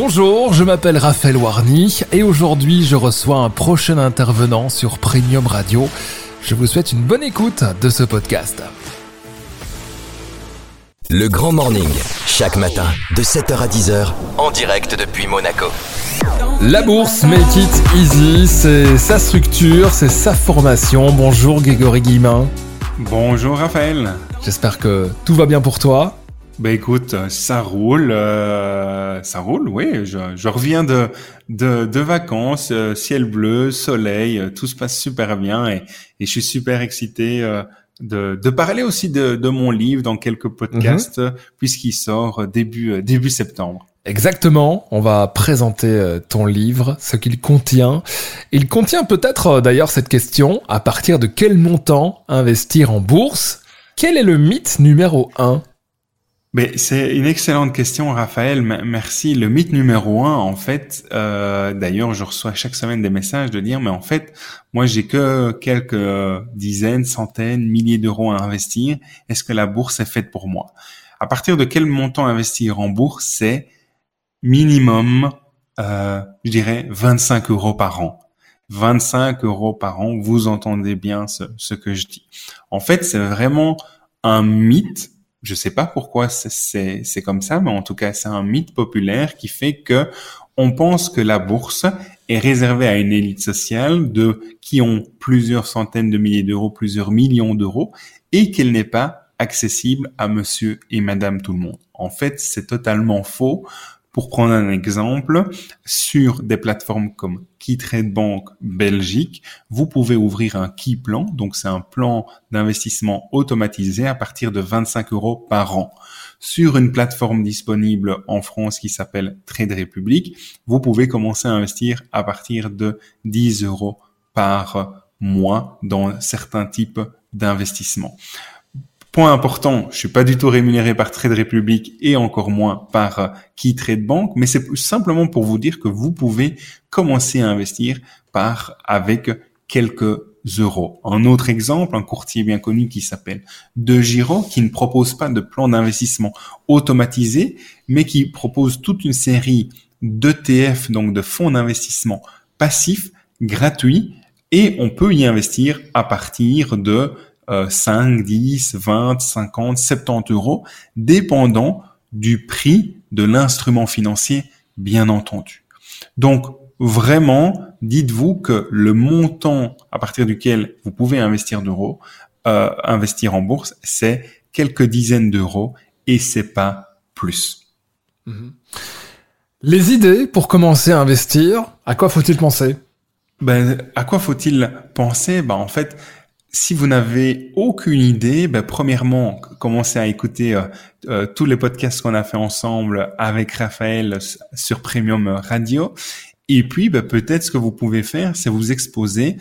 Bonjour, je m'appelle Raphaël Warny et aujourd'hui je reçois un prochain intervenant sur Premium Radio. Je vous souhaite une bonne écoute de ce podcast. Le Grand Morning, chaque matin, de 7h à 10h, en direct depuis Monaco. La bourse Make It Easy, c'est sa structure, c'est sa formation. Bonjour Grégory Guillemin. Bonjour Raphaël. J'espère que tout va bien pour toi. Bah écoute, ça roule, euh, ça roule, oui. Je, je reviens de, de, de vacances, euh, ciel bleu, soleil, euh, tout se passe super bien et, et je suis super excité euh, de, de parler aussi de, de mon livre dans quelques podcasts puisqu'il sort début début septembre. Exactement, on va présenter ton livre, ce qu'il contient. Il contient peut-être d'ailleurs cette question, à partir de quel montant investir en bourse? Quel est le mythe numéro 1 c'est une excellente question, Raphaël. Merci. Le mythe numéro un, en fait, euh, d'ailleurs, je reçois chaque semaine des messages de dire, mais en fait, moi, j'ai que quelques dizaines, centaines, milliers d'euros à investir. Est-ce que la bourse est faite pour moi? À partir de quel montant investir en bourse C'est minimum, euh, je dirais, 25 euros par an. 25 euros par an. Vous entendez bien ce que je dis. En fait, c'est vraiment un mythe je sais pas pourquoi c'est c'est comme ça, mais en tout cas c'est un mythe populaire qui fait que on pense que la bourse est réservée à une élite sociale de qui ont plusieurs centaines de milliers d'euros, plusieurs millions d'euros, et qu'elle n'est pas accessible à monsieur et madame tout le monde. En fait, c'est totalement faux. Pour prendre un exemple, sur des plateformes comme KeyTrade Bank Belgique, vous pouvez ouvrir un Key Plan, donc c'est un plan d'investissement automatisé à partir de 25 euros par an. Sur une plateforme disponible en France qui s'appelle Trade Republic, vous pouvez commencer à investir à partir de 10 euros par mois dans certains types d'investissements. Point important, je suis pas du tout rémunéré par Trade Republic et encore moins par euh, Key Trade Bank, mais c'est simplement pour vous dire que vous pouvez commencer à investir par avec quelques euros. Un autre exemple, un courtier bien connu qui s'appelle De Giro, qui ne propose pas de plan d'investissement automatisé, mais qui propose toute une série d'ETF, donc de fonds d'investissement passifs, gratuits, et on peut y investir à partir de 5, 10, 20, 50, 70 euros, dépendant du prix de l'instrument financier, bien entendu. Donc, vraiment, dites-vous que le montant à partir duquel vous pouvez investir d'euros, euh, investir en bourse, c'est quelques dizaines d'euros et c'est pas plus. Mhm. Les idées pour commencer à investir, à quoi faut-il penser? Ben, à quoi faut-il penser? Ben, en fait, si vous n'avez aucune idée, ben, premièrement, commencez à écouter euh, euh, tous les podcasts qu'on a fait ensemble avec Raphaël sur Premium Radio. Et puis, ben, peut-être ce que vous pouvez faire, c'est vous exposer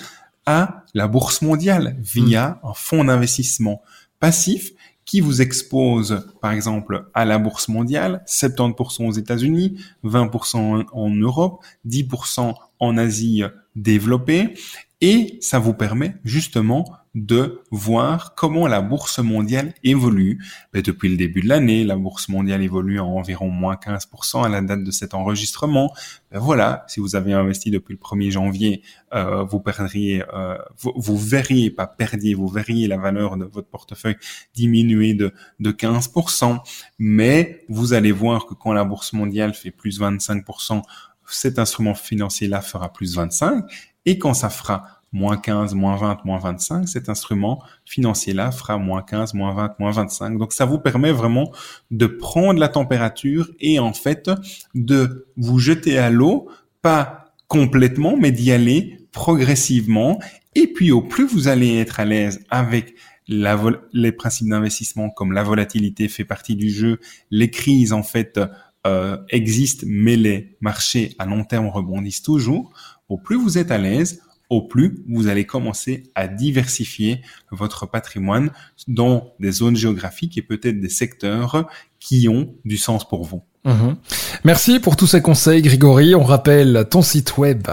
à la bourse mondiale via hmm. un fonds d'investissement passif qui vous expose, par exemple, à la bourse mondiale, 70% aux États-Unis, 20% en Europe, 10% en Asie développée, et ça vous permet justement de voir comment la bourse mondiale évolue. Mais ben, depuis le début de l'année, la bourse mondiale évolue en environ moins 15% à la date de cet enregistrement. Ben voilà, si vous avez investi depuis le 1er janvier, euh, vous perdriez, euh, vous, verriez, pas perdiez, vous verriez la valeur de votre portefeuille diminuer de, de 15%. Mais vous allez voir que quand la bourse mondiale fait plus 25%, cet instrument financier-là fera plus 25. Et quand ça fera moins 15, moins 20, moins 25, cet instrument financier-là fera moins 15, moins 20, moins 25. Donc ça vous permet vraiment de prendre la température et en fait de vous jeter à l'eau, pas complètement, mais d'y aller progressivement. Et puis au plus vous allez être à l'aise avec les principes d'investissement comme la volatilité fait partie du jeu, les crises en fait euh, existent, mais les marchés à long terme rebondissent toujours. Au plus vous êtes à l'aise, au plus vous allez commencer à diversifier votre patrimoine dans des zones géographiques et peut-être des secteurs qui ont du sens pour vous. Mhm. Merci pour tous ces conseils, Grégory. On rappelle ton site web.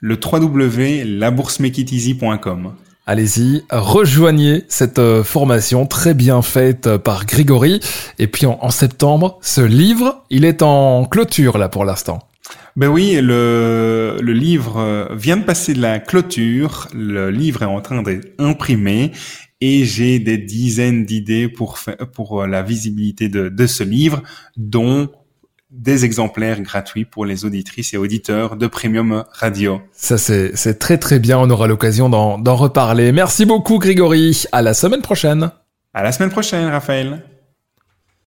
Le www.laboursemakeiteasy.com. Allez-y, rejoignez cette euh, formation très bien faite par Grégory. Et puis en, septembre, ce livre, il est en clôture là pour l'instant. Ben oui, le, le livre euh, vient de passer de la clôture. Le livre est en train d'être imprimé et j'ai des dizaines d'idées pour pour euh, la visibilité de, de ce livre, dont des exemplaires gratuits pour les auditrices et auditeurs de Premium Radio. Ça, c'est très très bien. On aura l'occasion d'en reparler. Merci beaucoup, Grégory. À la semaine prochaine. À la semaine prochaine, Raphaël.